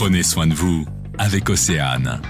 Prenez soin de vous avec Océane.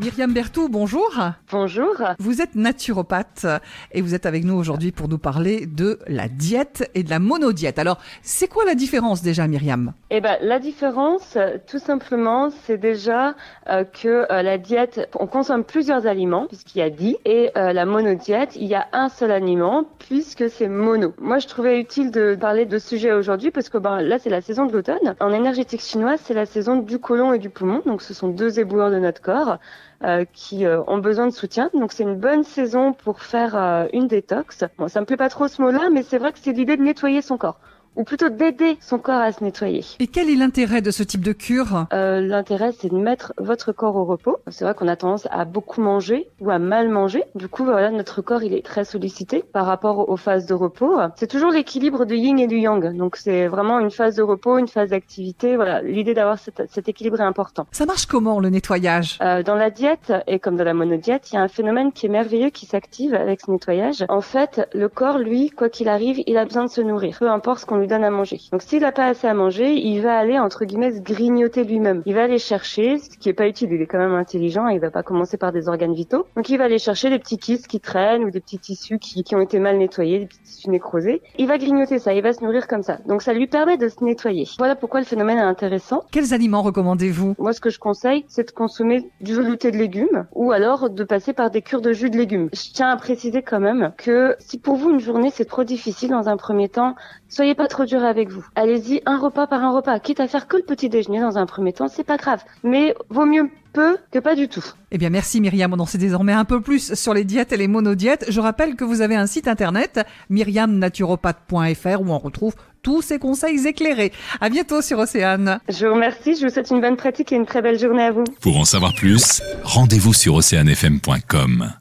Myriam Bertou, bonjour. Bonjour. Vous êtes naturopathe et vous êtes avec nous aujourd'hui pour nous parler de la diète et de la monodiète. Alors, c'est quoi la différence déjà, Myriam? Eh ben, la différence, tout simplement, c'est déjà euh, que euh, la diète, on consomme plusieurs aliments puisqu'il y a 10 et euh, la monodiète, il y a un seul aliment puisque c'est mono. Moi, je trouvais utile de parler de ce sujet aujourd'hui parce que ben, là, c'est la saison de l'automne. En énergétique chinoise, c'est la saison du côlon et du poumon, donc ce sont deux éboueurs de notre corps. Euh, qui euh, ont besoin de soutien. Donc c'est une bonne saison pour faire euh, une détox. Bon, ça me plaît pas trop ce mot-là, mais c'est vrai que c'est l'idée de nettoyer son corps ou plutôt d'aider son corps à se nettoyer. Et quel est l'intérêt de ce type de cure? Euh, L'intérêt, c'est de mettre votre corps au repos. C'est vrai qu'on a tendance à beaucoup manger ou à mal manger. Du coup, voilà, notre corps, il est très sollicité par rapport aux phases de repos. C'est toujours l'équilibre du yin et du yang. Donc, c'est vraiment une phase de repos, une phase d'activité. Voilà, l'idée d'avoir cet, cet, équilibre est important. Ça marche comment, le nettoyage? Euh, Dans la diète, et comme dans la monodiète, il y a un phénomène qui est merveilleux qui s'active avec ce nettoyage. En fait, le corps, lui, quoi qu'il arrive, il a besoin de se nourrir. Peu importe ce qu'on lui donne à manger. Donc s'il n'a pas assez à manger, il va aller entre guillemets se grignoter lui-même. Il va aller chercher ce qui est pas utile. Il est quand même intelligent. Il va pas commencer par des organes vitaux. Donc il va aller chercher des petits kystes qui traînent ou des petits tissus qui, qui ont été mal nettoyés, des petits tissus nécrosés. Il va grignoter ça. Il va se nourrir comme ça. Donc ça lui permet de se nettoyer. Voilà pourquoi le phénomène est intéressant. Quels aliments recommandez-vous? Moi, ce que je conseille, c'est de consommer du velouté de légumes ou alors de passer par des cures de jus de légumes. Je tiens à préciser quand même que si pour vous une journée c'est trop difficile dans un premier temps, soyez pas trop dur avec vous. Allez-y un repas par un repas, quitte à faire que le petit déjeuner dans un premier temps, c'est pas grave. Mais vaut mieux peu que pas du tout. Eh bien, merci Myriam. On en sait désormais un peu plus sur les diètes et les monodiètes. Je rappelle que vous avez un site internet, myriamnaturopathe.fr, où on retrouve tous ces conseils éclairés. À bientôt sur Océane. Je vous remercie. Je vous souhaite une bonne pratique et une très belle journée à vous. Pour en savoir plus, rendez-vous sur oceanfm.com.